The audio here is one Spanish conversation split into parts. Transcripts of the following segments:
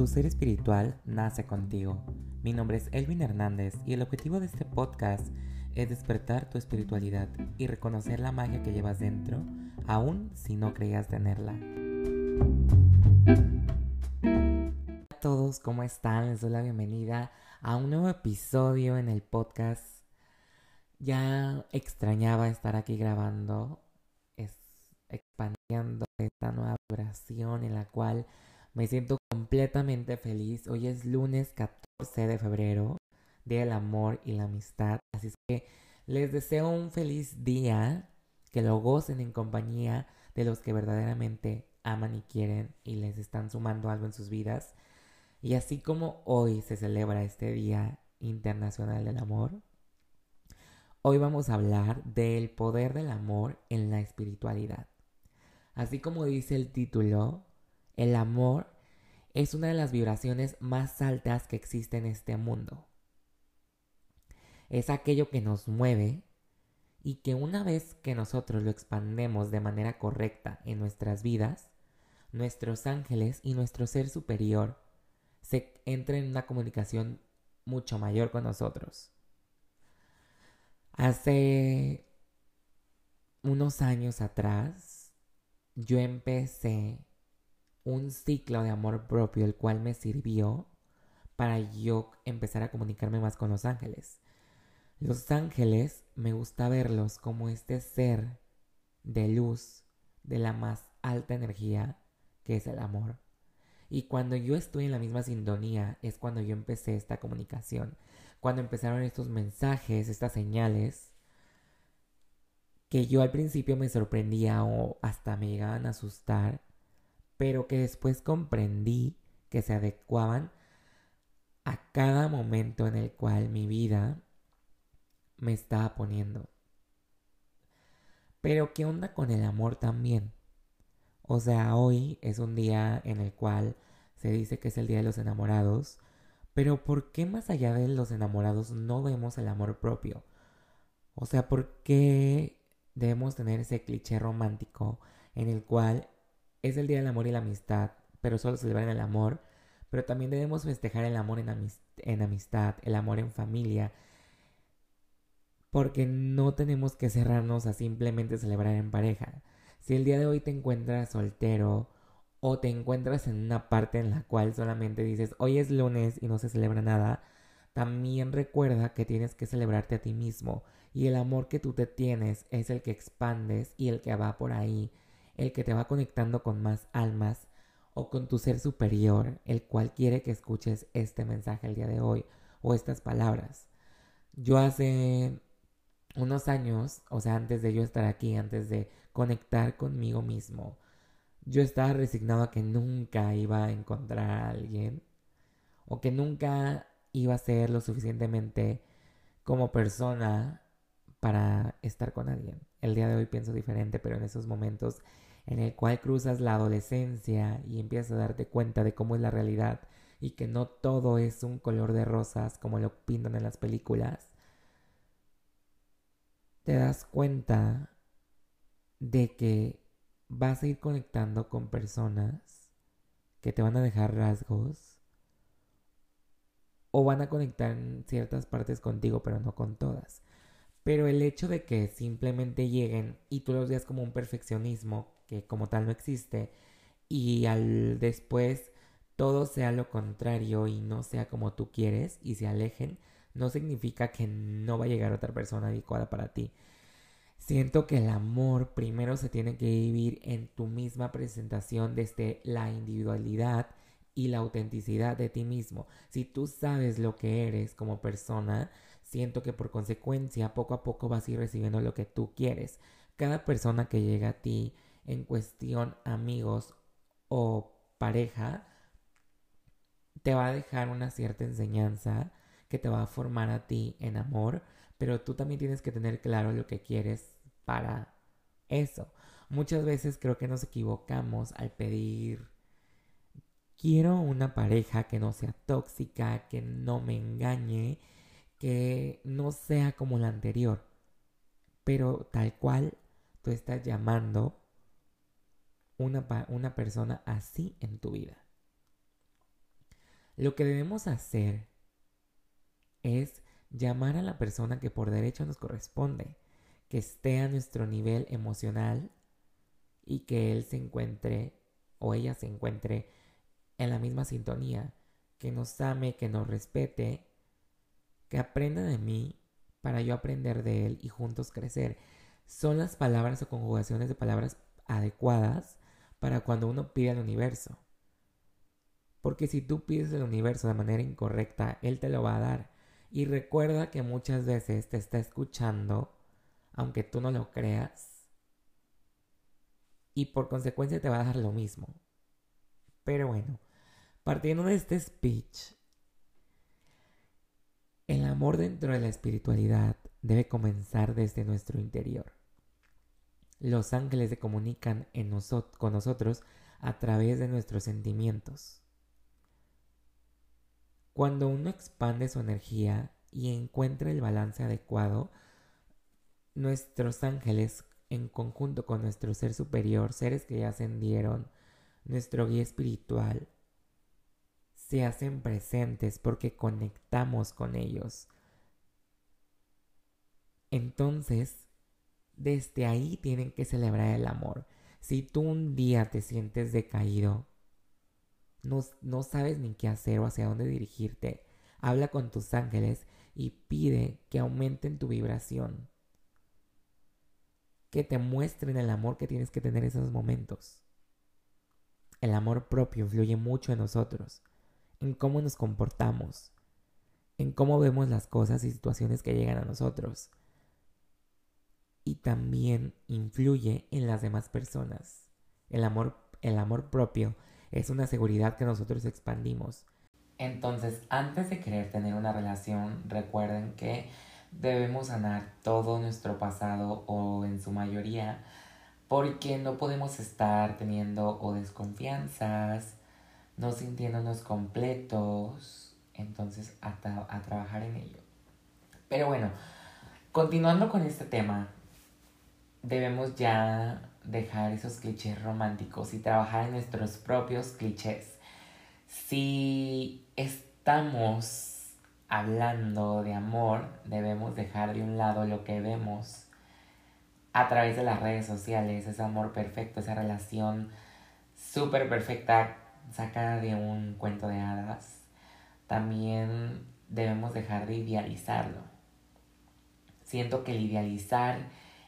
Tu ser espiritual nace contigo. Mi nombre es Elvin Hernández y el objetivo de este podcast es despertar tu espiritualidad y reconocer la magia que llevas dentro, aun si no creías tenerla. Hola a todos, ¿cómo están? Les doy la bienvenida a un nuevo episodio en el podcast. Ya extrañaba estar aquí grabando, expandiendo esta nueva vibración en la cual me siento completamente feliz. Hoy es lunes 14 de febrero, Día del Amor y la Amistad. Así es que les deseo un feliz día, que lo gocen en compañía de los que verdaderamente aman y quieren y les están sumando algo en sus vidas. Y así como hoy se celebra este Día Internacional del Amor, hoy vamos a hablar del poder del amor en la espiritualidad. Así como dice el título, el amor es una de las vibraciones más altas que existe en este mundo. Es aquello que nos mueve y que una vez que nosotros lo expandemos de manera correcta en nuestras vidas, nuestros ángeles y nuestro ser superior se entran en una comunicación mucho mayor con nosotros. Hace unos años atrás yo empecé un ciclo de amor propio, el cual me sirvió para yo empezar a comunicarme más con los ángeles. Los ángeles me gusta verlos como este ser de luz, de la más alta energía, que es el amor. Y cuando yo estoy en la misma sintonía es cuando yo empecé esta comunicación. Cuando empezaron estos mensajes, estas señales, que yo al principio me sorprendía o hasta me llegaban a asustar pero que después comprendí que se adecuaban a cada momento en el cual mi vida me estaba poniendo. Pero ¿qué onda con el amor también? O sea, hoy es un día en el cual se dice que es el día de los enamorados, pero ¿por qué más allá de los enamorados no vemos el amor propio? O sea, ¿por qué debemos tener ese cliché romántico en el cual es el Día del Amor y la Amistad, pero solo celebran el amor, pero también debemos festejar el amor en, en amistad, el amor en familia, porque no tenemos que cerrarnos a simplemente celebrar en pareja. Si el día de hoy te encuentras soltero o te encuentras en una parte en la cual solamente dices hoy es lunes y no se celebra nada, también recuerda que tienes que celebrarte a ti mismo y el amor que tú te tienes es el que expandes y el que va por ahí el que te va conectando con más almas o con tu ser superior, el cual quiere que escuches este mensaje el día de hoy o estas palabras. Yo hace unos años, o sea, antes de yo estar aquí, antes de conectar conmigo mismo, yo estaba resignado a que nunca iba a encontrar a alguien o que nunca iba a ser lo suficientemente como persona para estar con alguien. El día de hoy pienso diferente, pero en esos momentos en el cual cruzas la adolescencia y empiezas a darte cuenta de cómo es la realidad y que no todo es un color de rosas como lo pintan en las películas, te das cuenta de que vas a ir conectando con personas que te van a dejar rasgos o van a conectar en ciertas partes contigo, pero no con todas. Pero el hecho de que simplemente lleguen y tú los veas como un perfeccionismo que como tal no existe y al después todo sea lo contrario y no sea como tú quieres y se alejen, no significa que no va a llegar otra persona adecuada para ti. Siento que el amor primero se tiene que vivir en tu misma presentación desde la individualidad y la autenticidad de ti mismo. Si tú sabes lo que eres como persona, siento que por consecuencia poco a poco vas a ir recibiendo lo que tú quieres. Cada persona que llega a ti en cuestión amigos o pareja, te va a dejar una cierta enseñanza que te va a formar a ti en amor, pero tú también tienes que tener claro lo que quieres para eso. Muchas veces creo que nos equivocamos al pedir quiero una pareja que no sea tóxica, que no me engañe, que no sea como la anterior. Pero tal cual tú estás llamando una, una persona así en tu vida. Lo que debemos hacer es llamar a la persona que por derecho nos corresponde, que esté a nuestro nivel emocional y que él se encuentre o ella se encuentre en la misma sintonía, que nos ame, que nos respete, que aprenda de mí para yo aprender de él y juntos crecer. Son las palabras o conjugaciones de palabras adecuadas para cuando uno pide al universo. Porque si tú pides el universo de manera incorrecta, él te lo va a dar. Y recuerda que muchas veces te está escuchando, aunque tú no lo creas. Y por consecuencia te va a dar lo mismo. Pero bueno, partiendo de este speech, amor dentro de la espiritualidad debe comenzar desde nuestro interior. Los ángeles se comunican con nosotros a través de nuestros sentimientos. Cuando uno expande su energía y encuentra el balance adecuado, nuestros ángeles, en conjunto con nuestro ser superior, seres que ya ascendieron, nuestro guía espiritual, se hacen presentes porque conectamos con ellos. Entonces, desde ahí tienen que celebrar el amor. Si tú un día te sientes decaído, no, no sabes ni qué hacer o hacia dónde dirigirte, habla con tus ángeles y pide que aumenten tu vibración. Que te muestren el amor que tienes que tener en esos momentos. El amor propio influye mucho en nosotros, en cómo nos comportamos, en cómo vemos las cosas y situaciones que llegan a nosotros. Y también influye en las demás personas. El amor, el amor propio es una seguridad que nosotros expandimos. Entonces, antes de querer tener una relación, recuerden que debemos sanar todo nuestro pasado o en su mayoría porque no podemos estar teniendo o desconfianzas, no sintiéndonos completos, entonces a, a trabajar en ello. Pero bueno, continuando con este tema, debemos ya dejar esos clichés románticos y trabajar en nuestros propios clichés. Si estamos hablando de amor, debemos dejar de un lado lo que vemos a través de las redes sociales, ese amor perfecto, esa relación súper perfecta sacada de un cuento de hadas. También debemos dejar de idealizarlo. Siento que el idealizar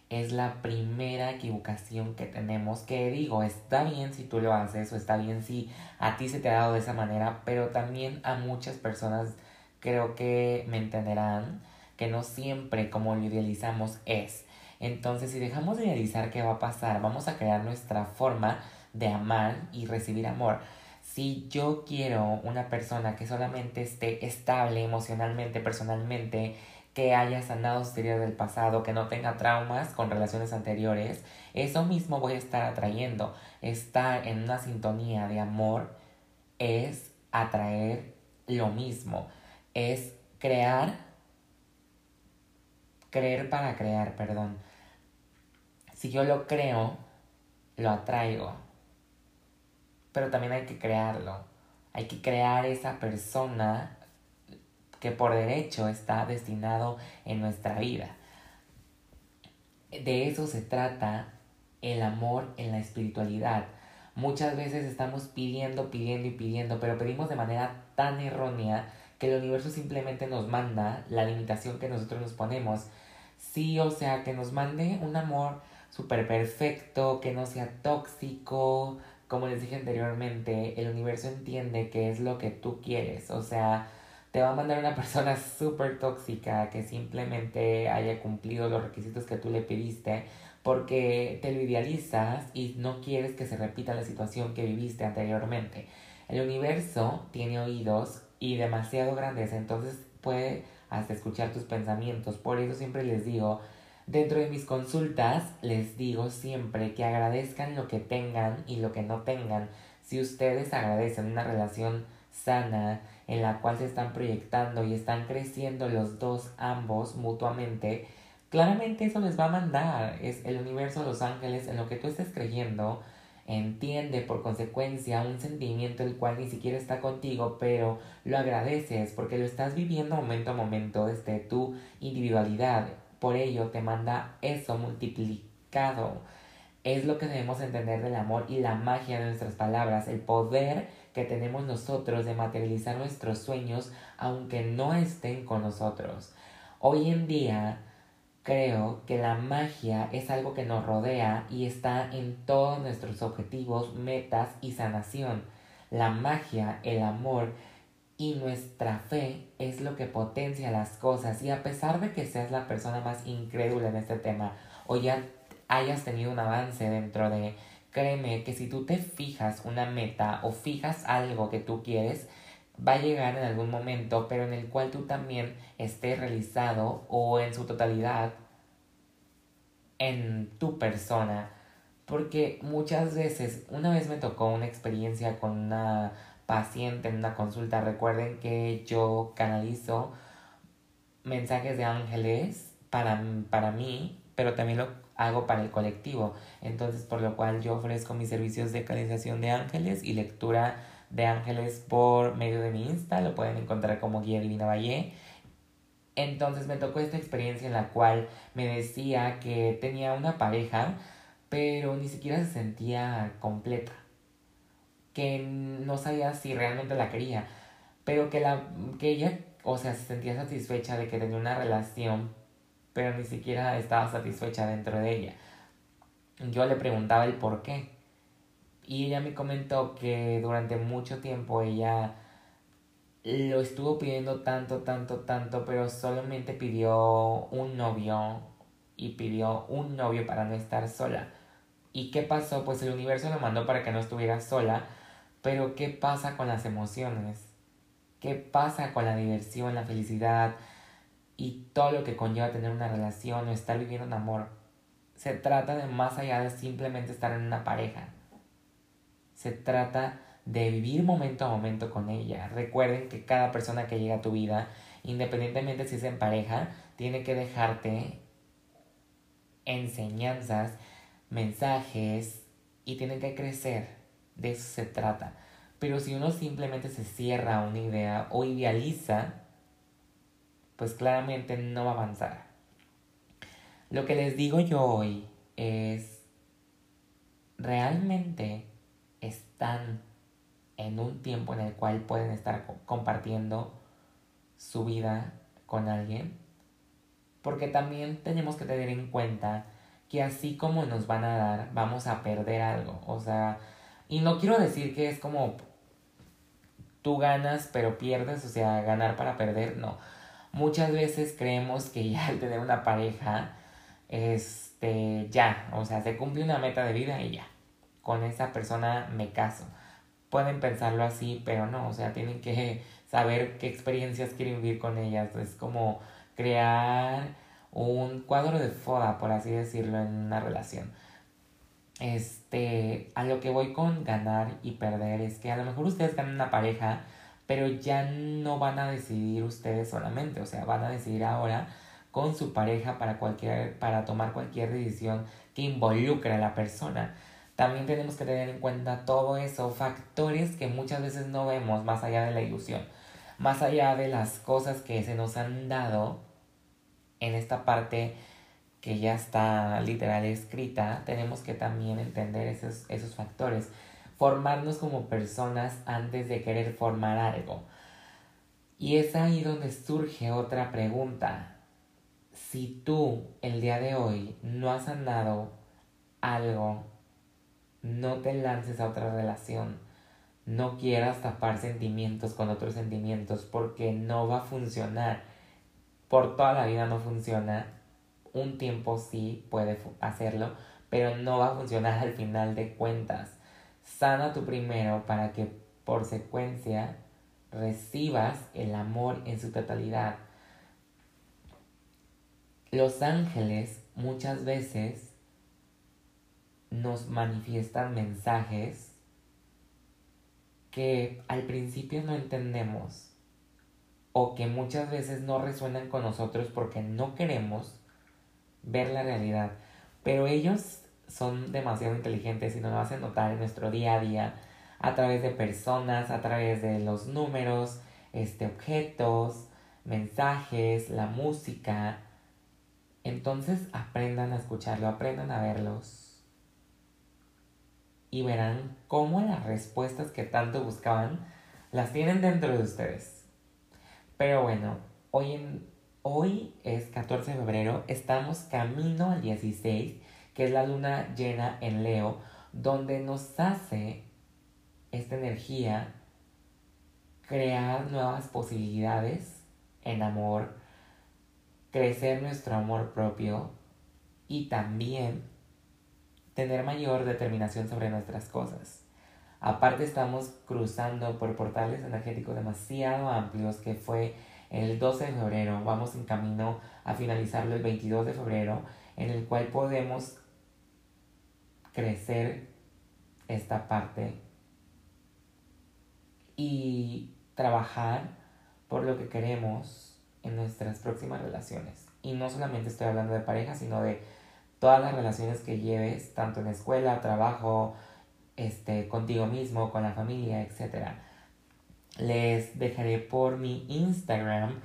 es la primera equivocación que tenemos. Que digo, está bien si tú lo haces o está bien si a ti se te ha dado de esa manera, pero también a muchas personas creo que me entenderán que no siempre como lo idealizamos es. Entonces, si dejamos de idealizar qué va a pasar, vamos a crear nuestra forma de amar y recibir amor. Si yo quiero una persona que solamente esté estable emocionalmente, personalmente, que haya sanado sus del pasado, que no tenga traumas con relaciones anteriores, eso mismo voy a estar atrayendo. Estar en una sintonía de amor es atraer lo mismo, es crear, creer para crear, perdón. Si yo lo creo, lo atraigo. Pero también hay que crearlo. Hay que crear esa persona que por derecho está destinado en nuestra vida. De eso se trata el amor en la espiritualidad. Muchas veces estamos pidiendo, pidiendo y pidiendo, pero pedimos de manera tan errónea que el universo simplemente nos manda la limitación que nosotros nos ponemos. Sí, o sea, que nos mande un amor súper perfecto, que no sea tóxico. Como les dije anteriormente, el universo entiende que es lo que tú quieres. O sea, te va a mandar una persona súper tóxica que simplemente haya cumplido los requisitos que tú le pediste porque te lo idealizas y no quieres que se repita la situación que viviste anteriormente. El universo tiene oídos y demasiado grandes, entonces puede hasta escuchar tus pensamientos. Por eso siempre les digo, dentro de mis consultas, les digo siempre que agradezcan lo que tengan y lo que no tengan. Si ustedes agradecen una relación sana, en la cual se están proyectando y están creciendo los dos ambos mutuamente, claramente eso les va a mandar. Es el universo, los ángeles, en lo que tú estés creyendo, entiende por consecuencia un sentimiento el cual ni siquiera está contigo, pero lo agradeces porque lo estás viviendo momento a momento desde tu individualidad. Por ello te manda eso multiplicado. Es lo que debemos entender del amor y la magia de nuestras palabras, el poder que tenemos nosotros de materializar nuestros sueños aunque no estén con nosotros. Hoy en día creo que la magia es algo que nos rodea y está en todos nuestros objetivos, metas y sanación. La magia, el amor y nuestra fe es lo que potencia las cosas y a pesar de que seas la persona más incrédula en este tema o ya hayas tenido un avance dentro de Créeme que si tú te fijas una meta o fijas algo que tú quieres, va a llegar en algún momento, pero en el cual tú también estés realizado o en su totalidad en tu persona. Porque muchas veces, una vez me tocó una experiencia con una paciente en una consulta, recuerden que yo canalizo mensajes de ángeles para, para mí, pero también lo hago para el colectivo. Entonces, por lo cual yo ofrezco mis servicios de canalización de ángeles y lectura de ángeles por medio de mi Insta. Lo pueden encontrar como Guía Divina Valle. Entonces me tocó esta experiencia en la cual me decía que tenía una pareja, pero ni siquiera se sentía completa. Que no sabía si realmente la quería. Pero que, la, que ella, o sea, se sentía satisfecha de que tenía una relación pero ni siquiera estaba satisfecha dentro de ella. Yo le preguntaba el por qué. Y ella me comentó que durante mucho tiempo ella lo estuvo pidiendo tanto, tanto, tanto, pero solamente pidió un novio y pidió un novio para no estar sola. ¿Y qué pasó? Pues el universo lo mandó para que no estuviera sola, pero ¿qué pasa con las emociones? ¿Qué pasa con la diversión, la felicidad, y todo lo que conlleva tener una relación o estar viviendo un amor. Se trata de más allá de simplemente estar en una pareja. Se trata de vivir momento a momento con ella. Recuerden que cada persona que llega a tu vida, independientemente si es en pareja, tiene que dejarte enseñanzas, mensajes y tienen que crecer. De eso se trata. Pero si uno simplemente se cierra a una idea o idealiza, pues claramente no va a avanzar. Lo que les digo yo hoy es, realmente están en un tiempo en el cual pueden estar compartiendo su vida con alguien. Porque también tenemos que tener en cuenta que así como nos van a dar, vamos a perder algo. O sea, y no quiero decir que es como tú ganas pero pierdes, o sea, ganar para perder, no. Muchas veces creemos que ya al tener una pareja, este, ya, o sea, se cumple una meta de vida y ya. Con esa persona me caso. Pueden pensarlo así, pero no, o sea, tienen que saber qué experiencias quieren vivir con ellas. Es como crear un cuadro de foda, por así decirlo, en una relación. Este, a lo que voy con ganar y perder es que a lo mejor ustedes ganan una pareja pero ya no van a decidir ustedes solamente, o sea, van a decidir ahora con su pareja para, cualquier, para tomar cualquier decisión que involucre a la persona. También tenemos que tener en cuenta todo eso, factores que muchas veces no vemos más allá de la ilusión, más allá de las cosas que se nos han dado en esta parte que ya está literal escrita, tenemos que también entender esos, esos factores formarnos como personas antes de querer formar algo. Y es ahí donde surge otra pregunta. Si tú el día de hoy no has sanado algo, no te lances a otra relación. No quieras tapar sentimientos con otros sentimientos porque no va a funcionar. Por toda la vida no funciona. Un tiempo sí puede hacerlo, pero no va a funcionar al final de cuentas sana tu primero para que por secuencia recibas el amor en su totalidad. Los ángeles muchas veces nos manifiestan mensajes que al principio no entendemos o que muchas veces no resuenan con nosotros porque no queremos ver la realidad. Pero ellos son demasiado inteligentes y nos lo hacen notar en nuestro día a día a través de personas, a través de los números, este, objetos, mensajes, la música. Entonces aprendan a escucharlo, aprendan a verlos. Y verán cómo las respuestas que tanto buscaban las tienen dentro de ustedes. Pero bueno, hoy, en, hoy es 14 de febrero, estamos camino al 16, que es la luna llena en Leo, donde nos hace esta energía crear nuevas posibilidades en amor, crecer nuestro amor propio y también tener mayor determinación sobre nuestras cosas. Aparte estamos cruzando por portales energéticos demasiado amplios que fue el 12 de febrero, vamos en camino a finalizarlo el 22 de febrero, en el cual podemos crecer esta parte y trabajar por lo que queremos en nuestras próximas relaciones. Y no solamente estoy hablando de pareja, sino de todas las relaciones que lleves, tanto en escuela, trabajo, este, contigo mismo, con la familia, etc. Les dejaré por mi Instagram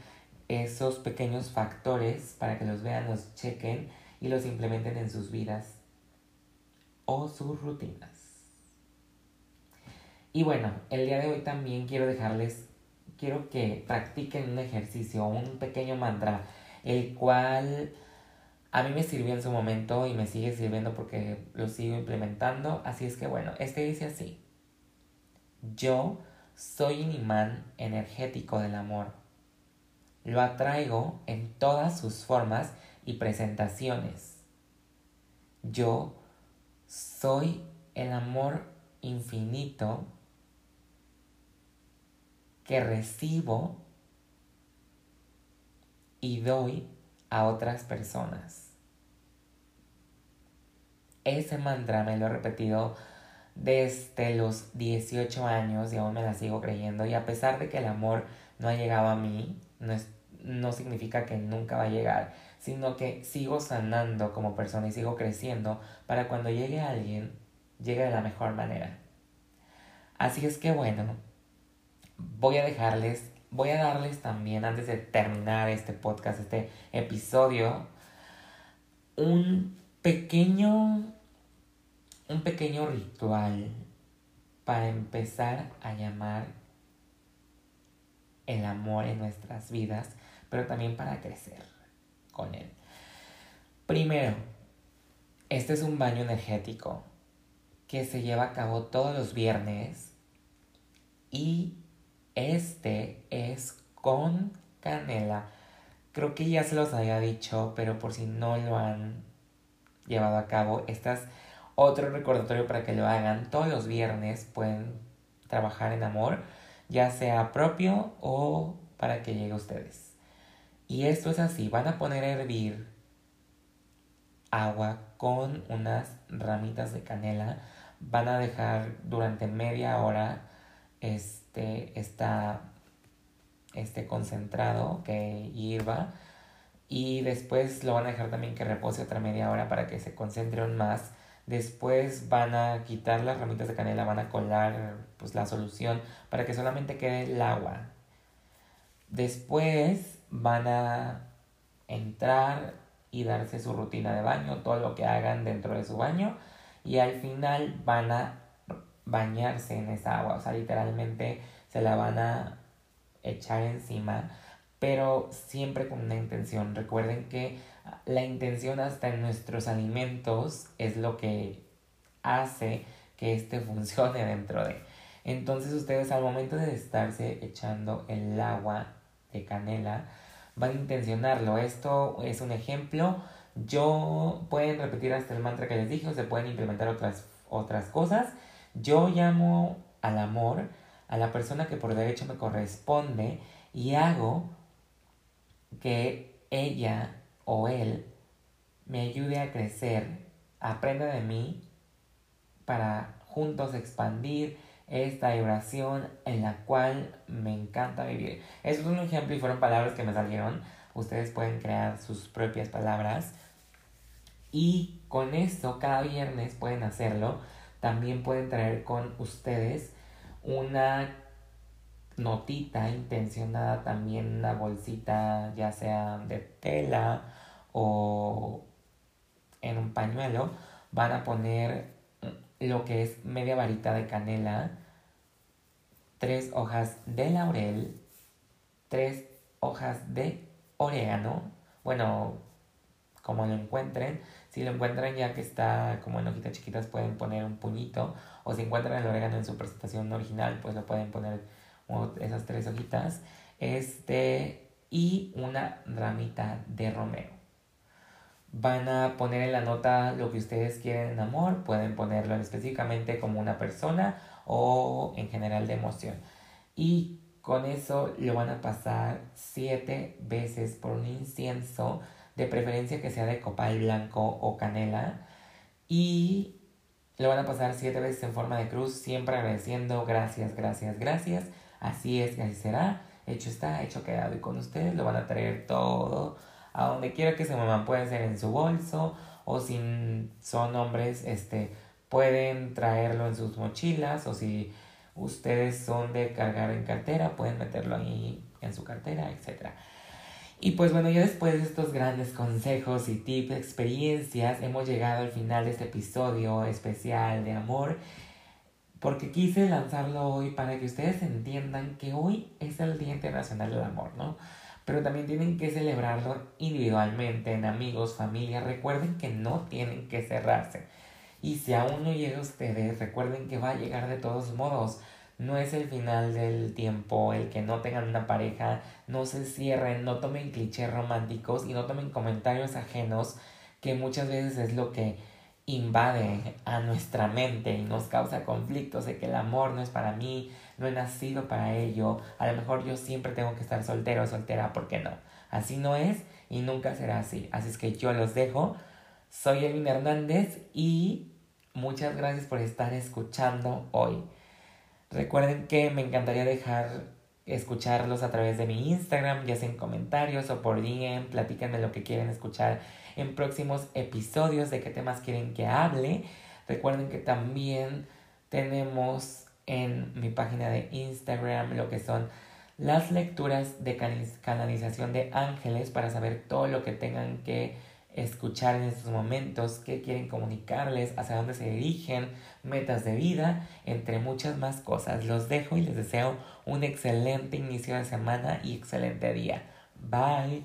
esos pequeños factores para que los vean, los chequen y los implementen en sus vidas o sus rutinas. Y bueno, el día de hoy también quiero dejarles, quiero que practiquen un ejercicio, un pequeño mantra, el cual a mí me sirvió en su momento y me sigue sirviendo porque lo sigo implementando. Así es que bueno, este dice así. Yo soy un imán energético del amor. Lo atraigo en todas sus formas y presentaciones. Yo soy el amor infinito que recibo y doy a otras personas. Ese mantra me lo he repetido desde los 18 años y aún me la sigo creyendo y a pesar de que el amor no ha llegado a mí, no, no significa que nunca va a llegar, sino que sigo sanando como persona y sigo creciendo para cuando llegue alguien, llegue de la mejor manera. Así es que bueno, voy a dejarles, voy a darles también, antes de terminar este podcast, este episodio, un pequeño, un pequeño ritual para empezar a llamar el amor en nuestras vidas, pero también para crecer con él. Primero, este es un baño energético que se lleva a cabo todos los viernes y este es con canela. Creo que ya se los había dicho, pero por si no lo han llevado a cabo, este es otro recordatorio para que lo hagan. Todos los viernes pueden trabajar en amor, ya sea propio o para que llegue a ustedes. Y esto es así, van a poner a hervir agua con unas ramitas de canela, van a dejar durante media hora este, está este concentrado que hirva y después lo van a dejar también que repose otra media hora para que se concentre aún más. Después van a quitar las ramitas de canela, van a colar pues la solución para que solamente quede el agua. Después van a entrar y darse su rutina de baño, todo lo que hagan dentro de su baño y al final van a bañarse en esa agua, o sea, literalmente se la van a echar encima, pero siempre con una intención. Recuerden que la intención hasta en nuestros alimentos es lo que hace que este funcione dentro de. Entonces ustedes al momento de estarse echando el agua de canela, van a intencionarlo. Esto es un ejemplo. Yo pueden repetir hasta el mantra que les dije o se pueden implementar otras, otras cosas. Yo llamo al amor a la persona que por derecho me corresponde y hago que ella o él me ayude a crecer, aprenda de mí para juntos expandir esta vibración en la cual me encanta vivir. Eso es un ejemplo y fueron palabras que me salieron. Ustedes pueden crear sus propias palabras. Y con esto, cada viernes pueden hacerlo. También pueden traer con ustedes una notita intencionada, también una bolsita, ya sea de tela o en un pañuelo. Van a poner lo que es media varita de canela, tres hojas de laurel, tres hojas de orégano, bueno, como lo encuentren, si lo encuentran ya que está como en hojitas chiquitas pueden poner un puñito, o si encuentran el orégano en su presentación original, pues lo pueden poner esas tres hojitas, este, y una ramita de romero. Van a poner en la nota lo que ustedes quieren en amor, pueden ponerlo específicamente como una persona o en general de emoción. Y con eso lo van a pasar siete veces por un incienso, de preferencia que sea de copal blanco o canela. Y lo van a pasar siete veces en forma de cruz, siempre agradeciendo gracias, gracias, gracias. Así es, así será. Hecho está, hecho quedado. Y con ustedes lo van a traer todo a donde quiera que se muevan. Puede ser en su bolso o si son hombres, este, pueden traerlo en sus mochilas o si ustedes son de cargar en cartera, pueden meterlo ahí en su cartera, etc. Y pues bueno, ya después de estos grandes consejos y tips, experiencias, hemos llegado al final de este episodio especial de amor. Porque quise lanzarlo hoy para que ustedes entiendan que hoy es el Día Internacional del Amor, ¿no? Pero también tienen que celebrarlo individualmente, en amigos, familia. Recuerden que no tienen que cerrarse. Y si aún no llega a ustedes, recuerden que va a llegar de todos modos. No es el final del tiempo el que no tengan una pareja, no se cierren, no tomen clichés románticos y no tomen comentarios ajenos, que muchas veces es lo que invade a nuestra mente y nos causa conflictos de que el amor no es para mí, no he nacido para ello, a lo mejor yo siempre tengo que estar soltero o soltera, ¿por qué no? Así no es y nunca será así. Así es que yo los dejo. Soy Elvin Hernández y muchas gracias por estar escuchando hoy. Recuerden que me encantaría dejar escucharlos a través de mi Instagram, ya sea en comentarios o por DM, platíquenme lo que quieren escuchar en próximos episodios, de qué temas quieren que hable. Recuerden que también tenemos en mi página de Instagram lo que son las lecturas de canalización de ángeles para saber todo lo que tengan que escuchar en estos momentos, qué quieren comunicarles, hacia dónde se dirigen, metas de vida, entre muchas más cosas. Los dejo y les deseo un excelente inicio de semana y excelente día. Bye.